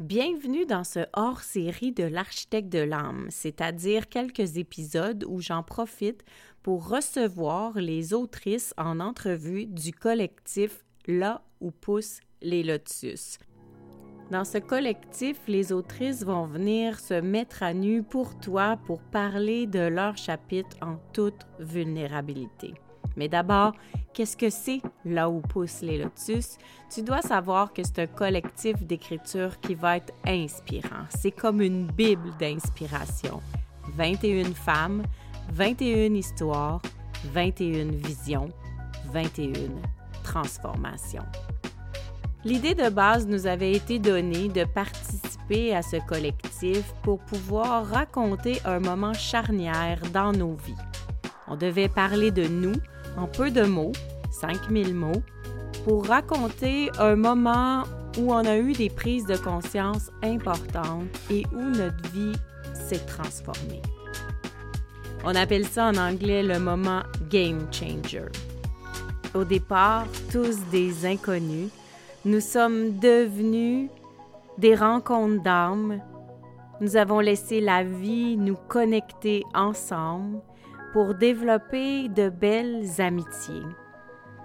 Bienvenue dans ce hors-série de l'architecte de l'âme, c'est-à-dire quelques épisodes où j'en profite pour recevoir les autrices en entrevue du collectif Là où poussent les lotus. Dans ce collectif, les autrices vont venir se mettre à nu pour toi pour parler de leur chapitre en toute vulnérabilité. Mais d'abord, qu'est-ce que c'est là où poussent les lotus? Tu dois savoir que c'est un collectif d'écriture qui va être inspirant. C'est comme une bible d'inspiration. 21 femmes, 21 histoires, 21 visions, 21 transformations. L'idée de base nous avait été donnée de participer à ce collectif pour pouvoir raconter un moment charnière dans nos vies. On devait parler de nous, en peu de mots, 5000 mots, pour raconter un moment où on a eu des prises de conscience importantes et où notre vie s'est transformée. On appelle ça en anglais le moment game changer. Au départ, tous des inconnus, nous sommes devenus des rencontres d'âmes. Nous avons laissé la vie nous connecter ensemble pour développer de belles amitiés,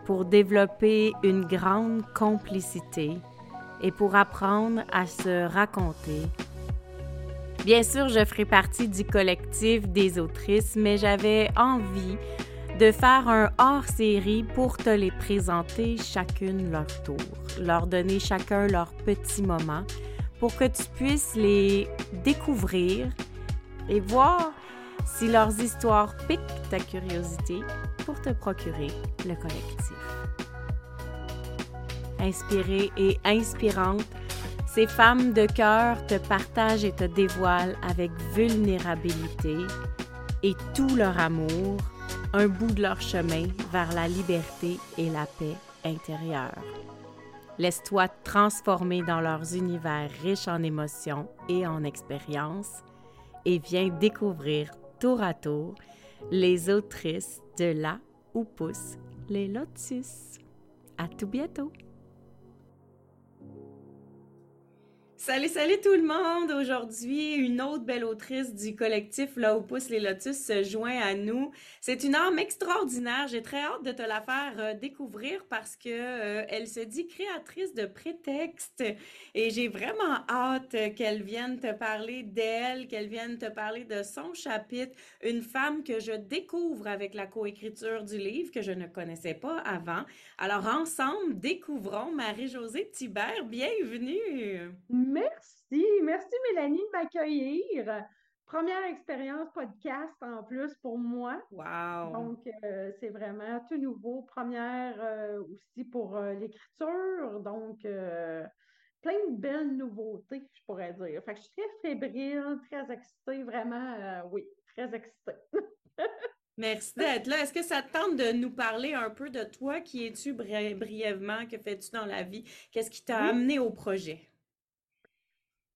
pour développer une grande complicité et pour apprendre à se raconter. Bien sûr, je ferai partie du collectif des autrices, mais j'avais envie de faire un hors-série pour te les présenter chacune leur tour, leur donner chacun leur petit moment pour que tu puisses les découvrir et voir si leurs histoires piquent ta curiosité pour te procurer le collectif. Inspirée et inspirante, ces femmes de cœur te partagent et te dévoilent avec vulnérabilité et tout leur amour un bout de leur chemin vers la liberté et la paix intérieure. Laisse-toi transformer dans leurs univers riches en émotions et en expériences et viens découvrir tour à tour les autrices de là où poussent les lotus. À tout bientôt! Salut, salut tout le monde! Aujourd'hui, une autre belle autrice du collectif Là où poussent les lotus se joint à nous. C'est une âme extraordinaire. J'ai très hâte de te la faire euh, découvrir parce que euh, elle se dit créatrice de prétextes et j'ai vraiment hâte qu'elle vienne te parler d'elle, qu'elle vienne te parler de son chapitre. Une femme que je découvre avec la coécriture du livre que je ne connaissais pas avant. Alors ensemble, découvrons Marie-Josée Thibert. Bienvenue! Merci, merci Mélanie de m'accueillir. Première expérience podcast en plus pour moi. Wow! Donc, euh, c'est vraiment tout nouveau. Première euh, aussi pour euh, l'écriture. Donc, plein de belles nouveautés, je pourrais dire. Fait que je suis très fébrile, très excitée, vraiment, oui, très excitée. Merci d'être là. Est-ce que ça te tente de nous parler un peu de toi? Qui es-tu brièvement? Que fais-tu dans la vie? Qu'est-ce qui t'a amené au projet?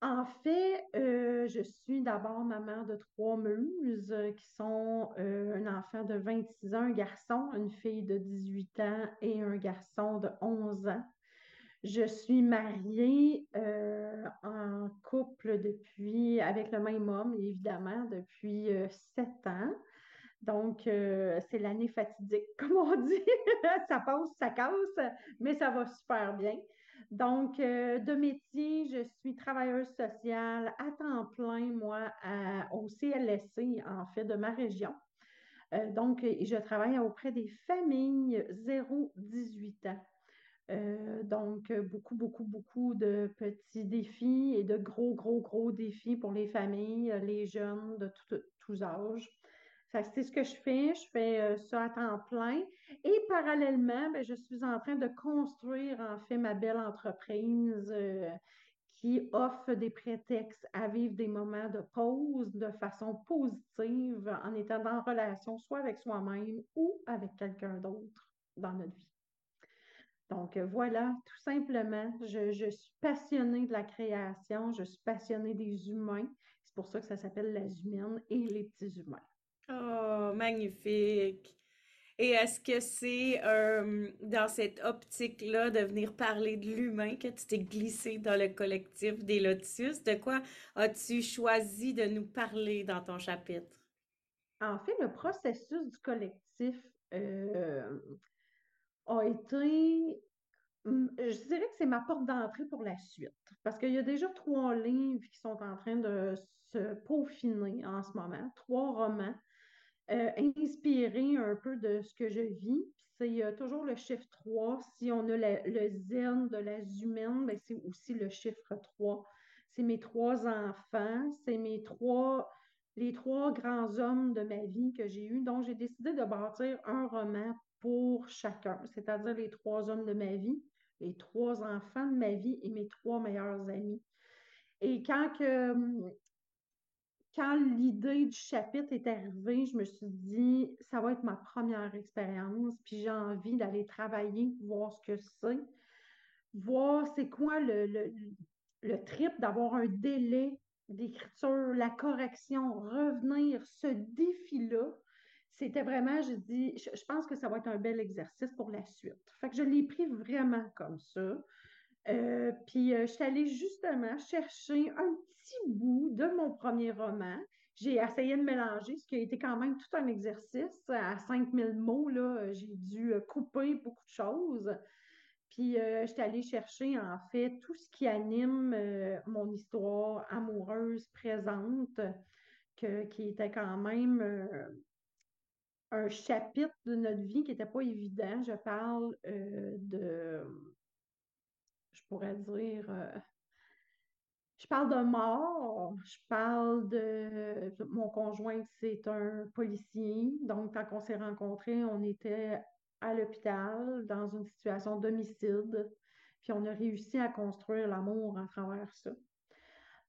En fait, euh, je suis d'abord maman de trois muses euh, qui sont euh, un enfant de 26 ans, un garçon, une fille de 18 ans et un garçon de 11 ans. Je suis mariée en couple depuis, avec le même homme, évidemment, depuis sept ans. Donc, c'est l'année fatidique, comme on dit. ça passe, ça casse, mais ça va super bien. Donc, euh, de métier, je suis travailleuse sociale à temps plein, moi, au CLSC, en fait, de ma région. Euh, donc, je travaille auprès des familles 0-18 ans. Euh, donc, beaucoup, beaucoup, beaucoup de petits défis et de gros, gros, gros défis pour les familles, les jeunes de tous âges c'est ce que je fais. Je fais euh, ça à temps plein. Et parallèlement, ben, je suis en train de construire, en fait, ma belle entreprise euh, qui offre des prétextes à vivre des moments de pause de façon positive en étant en relation soit avec soi-même ou avec quelqu'un d'autre dans notre vie. Donc euh, voilà, tout simplement, je, je, suis passionnée de la création, je suis passionnée des humains. C'est pour ça que ça s'appelle les humaines et les petits humains. Oh, magnifique. Et est-ce que c'est euh, dans cette optique-là de venir parler de l'humain que tu t'es glissé dans le collectif des Lotus? De quoi as-tu choisi de nous parler dans ton chapitre? En fait, le processus du collectif euh, a été, hum, je dirais que c'est ma porte d'entrée pour la suite, parce qu'il y a déjà trois livres qui sont en train de se peaufiner en ce moment, trois romans euh, inspiré un peu de ce que je vis. C'est toujours le chiffre 3. Si on a le zen de la humaine, ben, c'est aussi le chiffre 3. C'est mes trois enfants, c'est mes trois, les trois grands hommes de ma vie que j'ai eus. Donc, j'ai décidé de bâtir un roman pour chacun, c'est-à-dire les trois hommes de ma vie, les trois enfants de ma vie et mes trois meilleurs amis. Et quand que, quand l'idée du chapitre est arrivée, je me suis dit, ça va être ma première expérience, puis j'ai envie d'aller travailler, voir ce que c'est, voir c'est quoi le, le, trip d'avoir un délai d'écriture, la correction, revenir, ce défi-là. C'était vraiment, je dis, je, je pense que ça va être un bel exercice pour la suite. Fait que je l'ai pris vraiment comme ça. Euh, puis euh, je suis allée justement chercher un petit bout de mon premier roman. J'ai essayé de mélanger, ce qui a été quand même tout un exercice. À 5000 mots, là, j'ai dû couper beaucoup de choses. Puis euh, je suis allée chercher en fait tout ce qui anime mon histoire amoureuse présente, qui était quand même un chapitre de notre vie qui n'était pas évident. Je parle de pourrais dire, euh, je parle de mort, je parle de, mon conjoint, c'est un policier. Donc, quand on s'est rencontrés, on était à l'hôpital dans une situation d'homicide. Puis on a réussi à construire l'amour à travers ça.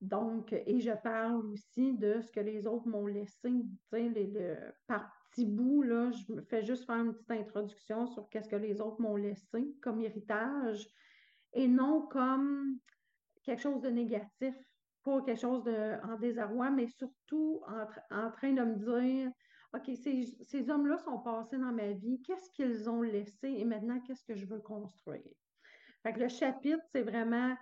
Donc, et je parle aussi de ce que les autres m'ont laissé, par petits bouts, là, je me fais juste faire une petite introduction sur qu'est-ce que les autres m'ont laissé comme héritage et non comme quelque chose de négatif, pas quelque chose de, en désarroi, mais surtout en, train de me dire, OK, ces, hommes-là sont passés dans ma vie, qu'est-ce qu'ils ont laissé? Et maintenant, qu'est-ce que je veux construire? Fait que le chapitre, c'est vraiment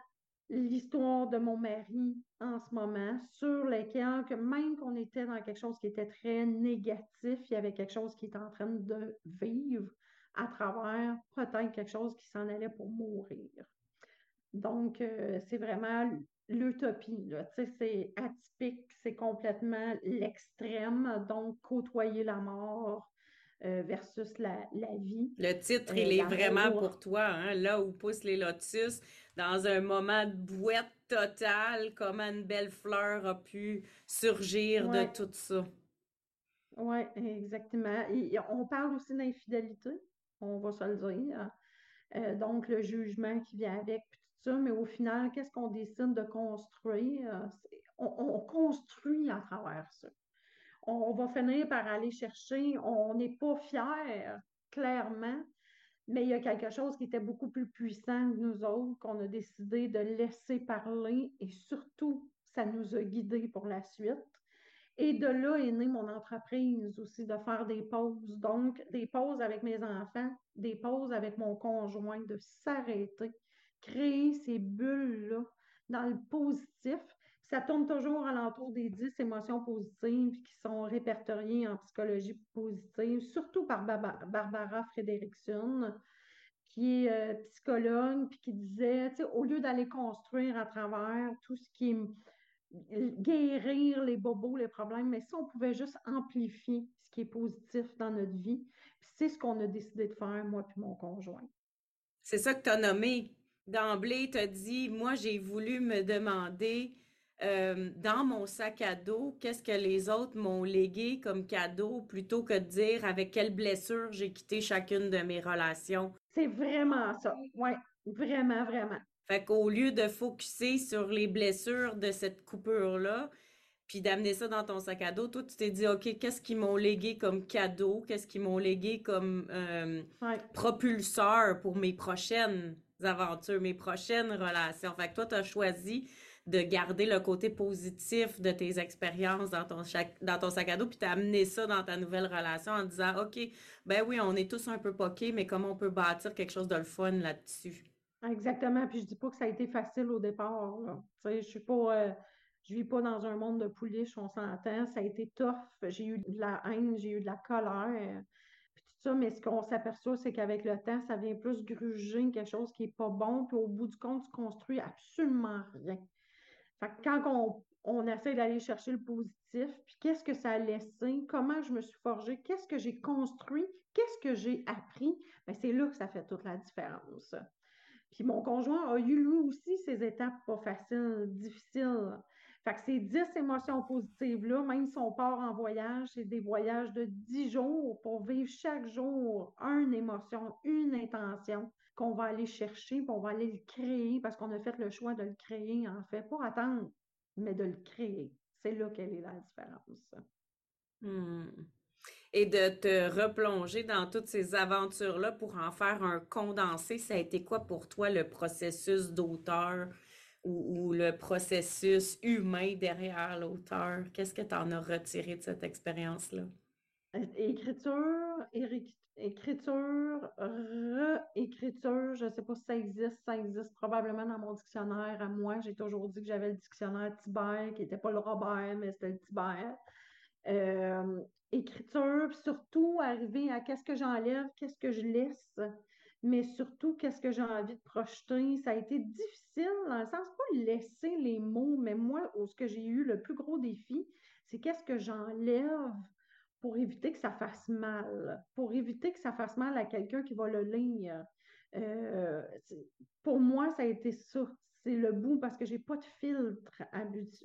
l'histoire de mon mari en ce moment, sur lequel, que même qu'on était dans quelque chose qui était très négatif, il y avait quelque chose qui était en train de vivre à travers peut-être quelque chose qui s'en allait pour mourir. Donc, euh, c'est vraiment l'utopie. C'est atypique, c'est complètement l'extrême. Donc, côtoyer la mort euh, versus la, vie. Le titre, il est vraiment pour toi, hein? là où poussent les lotus, dans un moment de bouette totale, comment une belle fleur a pu surgir de tout ça. Oui, exactement. on parle aussi d'infidélité, on va se le dire. Euh, donc, le jugement qui vient avec, mais au final, qu'est-ce qu'on décide de construire? On, construit à travers ça. On, va finir par aller chercher, on n'est pas fier, clairement, mais il y a quelque chose qui était beaucoup plus puissant que nous autres, qu'on a décidé de laisser parler et surtout, ça nous a guidés pour la suite. Et de là est née mon entreprise aussi, de faire des pauses. Donc, des pauses avec mes enfants, des pauses avec mon conjoint, de s'arrêter, créer ces bulles-là dans le positif. Ça tourne toujours alentour des 10 émotions positives qui sont répertoriées en psychologie positive, surtout par Barbara Frederickson, qui est euh, psychologue, puis qui disait, au lieu d'aller construire à travers tout ce qui est guérir les bobos, les problèmes, mais si on pouvait juste amplifier ce qui est positif dans notre vie, c'est ce qu'on a décidé de faire, moi et mon conjoint. C'est ça que tu as nommé d'emblée, tu as dit, moi, j'ai voulu me demander euh, dans mon sac à dos, qu'est-ce que les autres m'ont légué comme cadeau plutôt que de dire avec quelle blessure j'ai quitté chacune de mes relations. C'est vraiment ça. Oui, vraiment, vraiment. Fait qu'au lieu de focuser sur les blessures de cette coupure-là, puis d'amener ça dans ton sac à dos, toi, tu t'es dit, OK, qu'est-ce qu'ils m'ont légué comme cadeau? Qu'est-ce qu'ils m'ont légué comme euh, propulseur pour mes prochaines? Aventures, mes prochaines relations. Fait que toi, tu as choisi de garder le côté positif de tes expériences dans ton, dans ton sac à dos, puis t'amener ça dans ta nouvelle relation en disant, OK, ben oui, on est tous un peu poqués, mais comment on peut bâtir quelque chose de le fun là-dessus? Exactement. Puis je dis pas que ça a été facile au départ. Là. Je suis pas. Euh, je vis pas dans un monde de pouliches, on s'entend. Ça a été tough. J'ai eu de la haine, j'ai eu de la colère. Mais ce qu'on s'aperçoit, c'est qu'avec le temps, ça vient plus gruger quelque chose qui n'est pas bon. Puis au bout du compte, tu construis absolument rien. Fait que quand on, on essaie d'aller chercher le positif, puis qu'est-ce que ça a laissé, comment je me suis forgée, qu'est-ce que j'ai construit, qu'est-ce que j'ai appris, bien, c'est là que ça fait toute la différence. Puis mon conjoint a eu lui aussi ses étapes pas faciles, difficiles. Fait que ces dix émotions positives-là, même si on part en voyage, c'est des voyages de dix jours pour vivre chaque jour une émotion, une intention qu'on va aller chercher, puis on va aller le créer parce qu'on a fait le choix de le créer, en fait, pas attendre, mais de le créer. C'est là qu'elle est la différence. Hmm et de te replonger dans toutes ces aventures-là pour en faire un condensé, ça a été quoi pour toi le processus d'auteur ou, le processus humain derrière l'auteur? Qu'est-ce que tu en as retiré de cette expérience-là? Écriture, écriture, réécriture, je ne sais pas si ça existe, ça existe probablement dans mon dictionnaire à moi. J'ai toujours dit que j'avais le dictionnaire Tibet, qui n'était pas le Robert, mais c'était le Tibet. Euh, écriture, surtout arriver à qu'est-ce que j'enlève, qu'est-ce que je laisse, mais surtout qu'est-ce que j'ai envie de projeter? Ça a été difficile dans le sens, pas laisser les mots, mais moi, ce que j'ai eu le plus gros défi, c'est qu'est-ce que j'enlève pour éviter que ça fasse mal, pour éviter que ça fasse mal à quelqu'un qui va le lire. Euh, pour moi, ça a été ça le bout parce que j'ai pas de filtre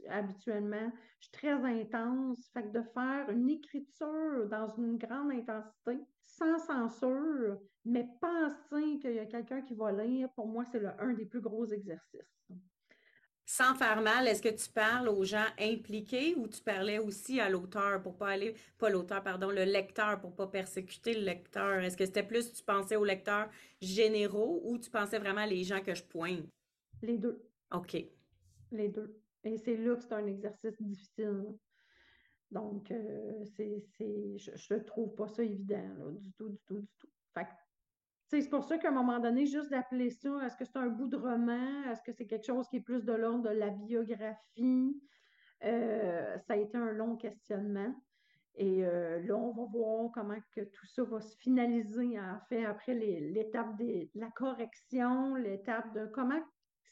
habituellement. Je suis très intense. Fait que de faire une écriture dans une grande intensité, sans censure, mais penser qu'il y a quelqu'un qui va lire, pour moi, c'est un des plus gros exercices. Sans faire mal, est-ce que tu parles aux gens impliqués ou tu parlais aussi à l'auteur pour pas aller, pas l'auteur, pardon, le lecteur pour pas persécuter le lecteur? Est-ce que c'était plus tu pensais aux lecteurs généraux ou tu pensais vraiment à les gens que je pointe? Les deux. OK. Les deux. Et c'est là que c'est un exercice difficile. Donc, euh, c'est, je ne trouve pas ça évident, du tout, du tout, du tout. Fait c'est pour ça qu'à un moment donné, juste d'appeler ça, est-ce que c'est un bout de roman? Est-ce que c'est quelque chose qui est plus de l'ordre de la biographie? Euh, ça a été un long questionnement. Et euh, là, on va voir comment que tout ça va se finaliser, en fait, après l'étape de la correction, l'étape de comment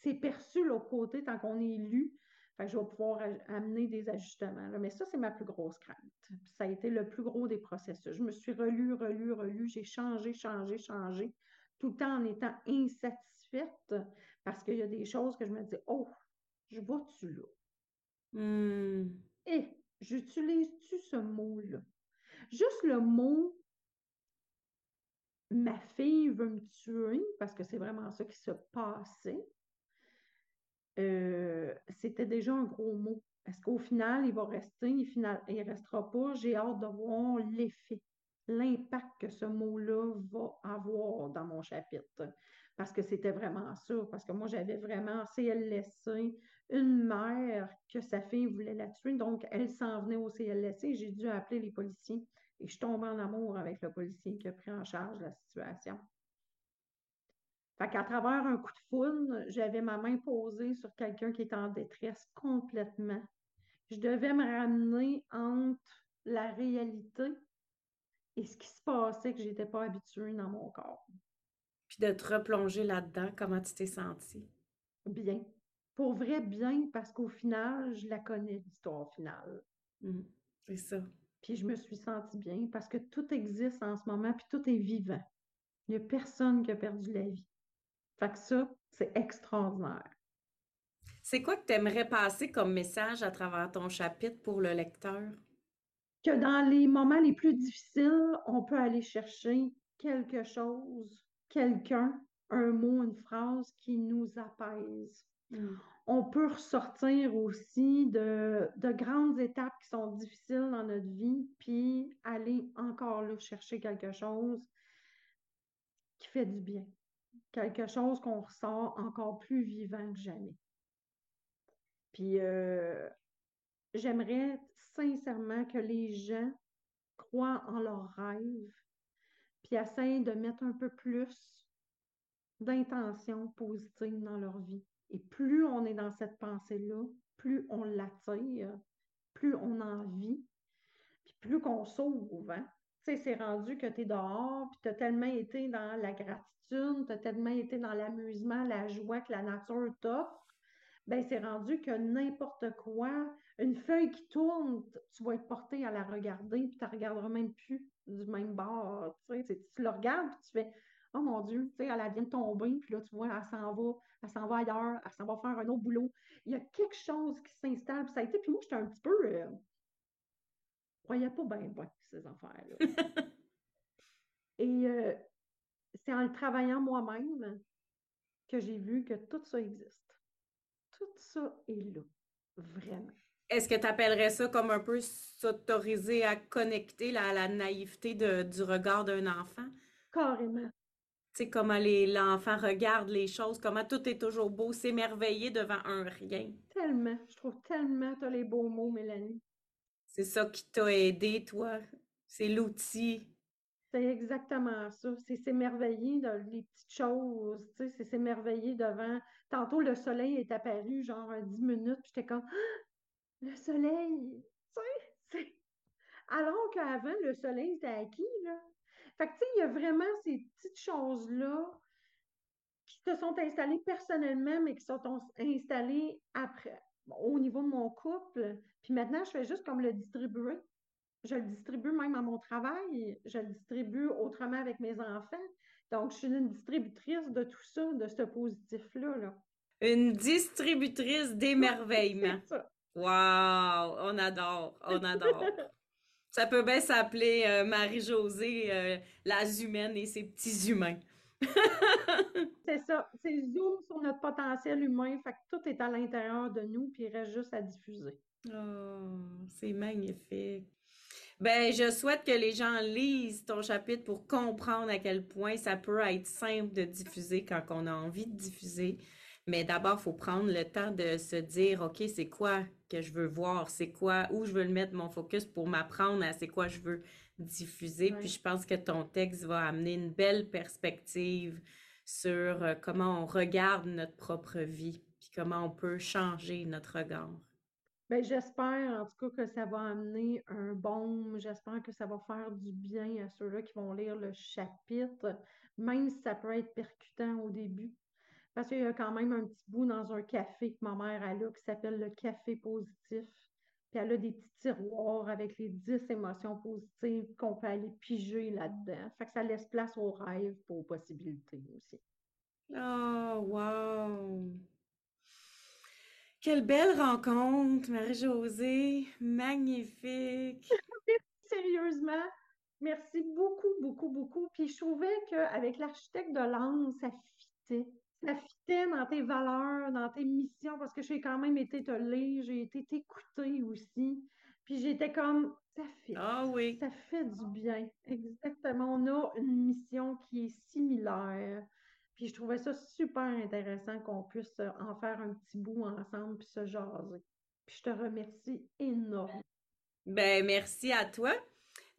c'est perçu l'autre côté tant qu'on est lu. je vais pouvoir amener des ajustements. Mais ça, c'est ma plus grosse crainte. Ça a été le plus gros des processus. Je me suis relu, relu, relu. J'ai changé, changé, changé, tout le temps en étant insatisfaite parce qu'il y a des choses que je me dis, oh, je vois-tu là? Hmm. Et j'utilise-tu ce mot-là? Juste le mot ma fille veut me tuer, parce que c'est vraiment ça qui se passait. Euh, c'était déjà un gros mot. Est-ce qu'au final, il va rester, il ne restera pas? J'ai hâte de voir l'effet, l'impact que ce mot-là va avoir dans mon chapitre. Parce que c'était vraiment ça. Parce que moi, j'avais vraiment CLSC, une mère que sa fille voulait la tuer. Donc, elle s'en venait au CLSC. J'ai dû appeler les policiers. Et je tombe en amour avec le policier qui a pris en charge la situation. Fait qu'à travers un coup de foudre, j'avais ma main posée sur quelqu'un qui était en détresse complètement. Je devais me ramener entre la réalité et ce qui se passait que je n'étais pas habituée dans mon corps. Puis de te replonger là-dedans, comment tu t'es sentie? Bien. Pour vrai, bien, parce qu'au final, je la connais, l'histoire finale. Mmh. c'est ça. Puis je me suis sentie bien parce que tout existe en ce moment, puis tout est vivant. Il n'y a personne qui a perdu la vie. Fait que ça, c'est extraordinaire. C'est quoi que tu aimerais passer comme message à travers ton chapitre pour le lecteur? Que dans les moments les plus difficiles, on peut aller chercher quelque chose, quelqu'un, un mot, une phrase qui nous apaise. Mm. On peut ressortir aussi de, de, grandes étapes qui sont difficiles dans notre vie, puis aller encore là chercher quelque chose qui fait du bien quelque chose qu'on ressort encore plus vivant que jamais. Puis j'aimerais sincèrement que les gens croient en leurs rêves, puis essayent de mettre un peu plus d'intention positive dans leur vie. Et plus on est dans cette pensée-là, plus on l'attire, plus on en vit, puis plus qu'on sauve. Hein? Tu sais, c'est rendu que tu es dehors, puis tu as tellement été dans la gratitude, tu as tellement été dans l'amusement, la joie que la nature t'offre, ben c'est rendu que n'importe quoi, une feuille qui tourne, tu vas être porté à la regarder, puis tu ne regarderas même plus du même bord. Tu, sais, tu le regardes, puis tu fais Oh mon Dieu, tu sais, elle vient de tomber, puis là, tu vois, elle s'en va, elle s'en va ailleurs, elle s'en va faire un autre boulot. Il y a quelque chose qui s'installe, puis ça a été, puis moi, j'étais un petit peu. Euh, croyais pas bien, bien, ces affaires-là. Et euh, c'est en le travaillant moi-même que j'ai vu que tout ça existe tout ça est là, vraiment. Est-ce que tu appellerais ça comme un peu s'autoriser à connecter à la naïveté du regard d'un enfant? Carrément. Tu sais, comment l'enfant regarde les choses, comment tout est toujours beau, s'émerveiller devant un rien. Tellement. Je trouve tellement tu as les beaux mots, Mélanie. C'est ça qui t'a aidé, toi? C'est l'outil. C'est exactement ça. C'est s'émerveiller dans les petites choses. C'est s'émerveiller devant. Tantôt, le soleil est apparu, genre 10 minutes, puis j'étais comme ah! le soleil! Alors qu'avant, le soleil était acquis, là. Fait que, tu sais, il y a vraiment ces petites choses-là qui se sont installées personnellement, mais qui sont installées après, au niveau de mon couple. Puis maintenant, je fais juste comme le distribuer je le distribue même à mon travail, je le distribue autrement avec mes enfants. Donc, je suis une distributrice de tout ça, de ce positif-là. Une distributrice d'émerveillement. wow! On adore, on adore. ça peut bien s'appeler euh, Marie-Josée, euh, la humaine et ses petits humains. c'est ça. C'est zoom sur notre potentiel humain. Fait que tout est à l'intérieur de nous, puis il reste juste à diffuser. Oh, c'est magnifique. Ben, je souhaite que les gens lisent ton chapitre pour comprendre à quel point ça peut être simple de diffuser quand on a envie de diffuser. Mais d'abord, il faut prendre le temps de se dire, OK, c'est quoi que je veux voir? C'est quoi, où je veux mettre mon focus pour m'apprendre à c'est quoi je veux diffuser. Puis je pense que ton texte va amener une belle perspective sur euh, comment on regarde notre propre vie, puis comment on peut changer notre regard. Bien, j'espère en tout cas que ça va amener un bon, j'espère que ça va faire du bien à ceux-là qui vont lire le chapitre, même si ça peut être percutant au début. Parce qu'il y a quand même un petit bout dans un café que ma mère a là qui s'appelle le café positif. Puis elle a des petits tiroirs avec les 10 émotions positives qu'on peut aller piger là-dedans. Fait que ça laisse place aux rêves et aux possibilités aussi. Oh, wow! Quelle belle rencontre, Marie-Josée. Magnifique. Sérieusement, merci beaucoup, beaucoup, beaucoup. Puis je trouvais qu'avec l'architecte de l'âme, ça fitait. Ça fitait dans tes valeurs, dans tes missions, parce que j'ai quand même été te lire, j'ai été t'écouter aussi. Puis j'étais comme, ça fait. Ah oui. Ça fait du bien. Exactement. On a une mission qui est similaire. Puis je trouvais ça super intéressant qu'on puisse en faire un petit bout ensemble puis se jaser. Puis je te remercie énormément. Ben merci à toi.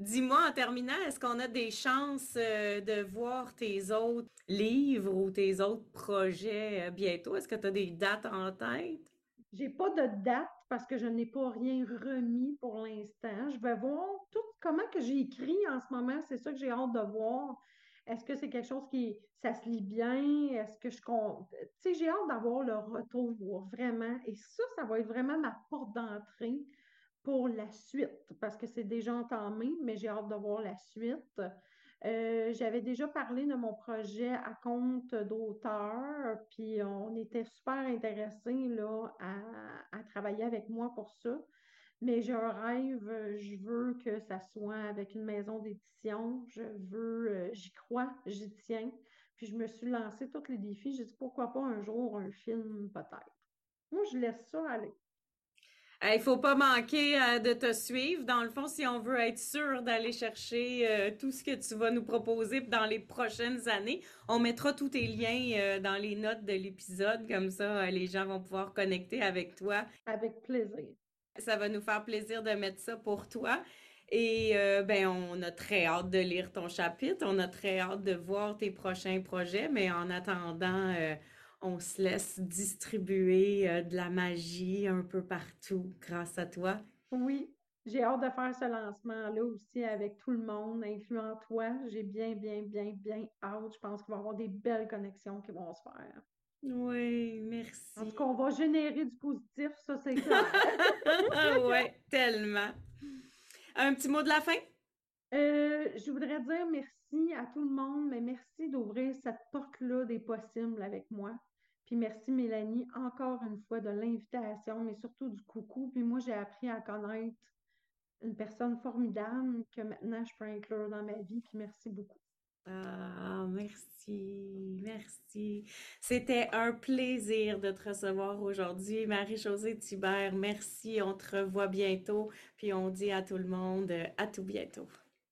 Dis-moi en terminant, est-ce qu'on a des chances euh, de voir tes autres livres ou tes autres projets euh, bientôt? Est-ce que tu as des dates en tête? J'ai pas de date parce que je n'ai pas rien remis pour l'instant. Je vais voir tout comment que j'ai écrit en ce moment. C'est ça que j'ai hâte de voir. Est-ce que c'est quelque chose qui, ça se lit bien? Est-ce que je compte? Tu sais, j'ai hâte d'avoir le retour, vraiment. Et ça, ça va être vraiment ma porte d'entrée pour la suite, parce que c'est déjà entamé, mais j'ai hâte de voir la suite. Euh, j'avais déjà parlé de mon projet à compte d'auteur, puis on était super intéressés là, à, travailler avec moi pour ça. Mais j'ai un rêve, je veux que ça soit avec une maison d'édition, je veux, euh, j'y crois, j'y tiens. Puis je me suis lancé tous les défis. J'ai dit pourquoi pas un jour un film peut-être. Moi, je laisse ça aller. Il faut pas manquer euh, de te suivre. Dans le fond, si on veut être sûr d'aller chercher euh, tout ce que tu vas nous proposer dans les prochaines années, on mettra tous tes liens euh, dans les notes de l'épisode. Comme ça, les gens vont pouvoir connecter avec toi. Avec plaisir. Ça va nous faire plaisir de mettre ça pour toi. Et ben, on a très hâte de lire ton chapitre. On a très hâte de voir tes prochains projets. Mais en attendant, on se laisse distribuer euh, de la magie un peu partout grâce à toi. Oui, j'ai hâte de faire ce lancement-là aussi avec tout le monde, incluant toi. J'ai bien, bien, bien, bien hâte. Je pense qu'il va y avoir des belles connexions qui vont se faire. Oui, merci. En tout cas, on va générer du positif, ça c'est clair. oui, tellement. Un petit mot de la fin? Euh, je voudrais dire merci à tout le monde, mais merci d'ouvrir cette porte-là des possibles avec moi. Puis merci Mélanie encore une fois de l'invitation, mais surtout du coucou. Puis moi, j'ai appris à connaître une personne formidable que maintenant je peux inclure dans ma vie. Puis merci beaucoup. Ah, merci, merci. C'était un plaisir de te recevoir aujourd'hui, Marie-Josée Thibert. Merci, on te revoit bientôt, puis on dit à tout le monde à tout bientôt.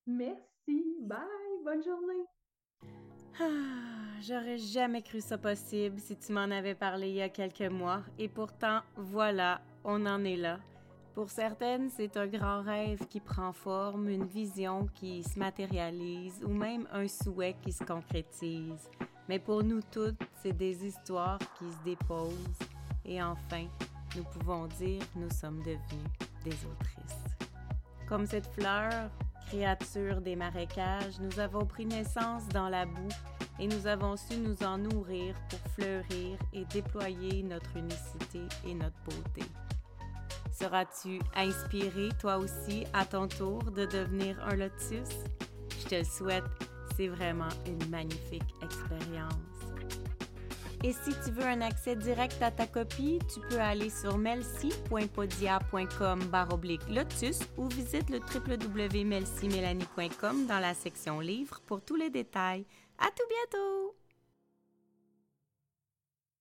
Merci, bye, bonne journée. Ah, j'aurais jamais cru ça possible si tu m'en avais parlé il y a quelques mois. Et pourtant, voilà, on en est là. Pour certaines, c'est un grand rêve qui prend forme, une vision qui se matérialise ou même un souhait qui se concrétise. Mais pour nous toutes, c'est des histoires qui se déposent. Et enfin, nous pouvons dire nous sommes devenus des autrices. Comme cette fleur, créatures des marécages, nous avons pris naissance dans la boue et nous avons su nous en nourrir pour fleurir et déployer notre unicité et notre beauté. Seras-tu inspiré toi aussi à ton tour de devenir un lotus? Je te le souhaite, c'est vraiment une magnifique expérience. Et si tu veux un accès direct à ta copie, tu peux aller sur melcy.podia.com lotus ou visite le www.melcymélanie.com dans la section livres pour tous les détails. À tout bientôt!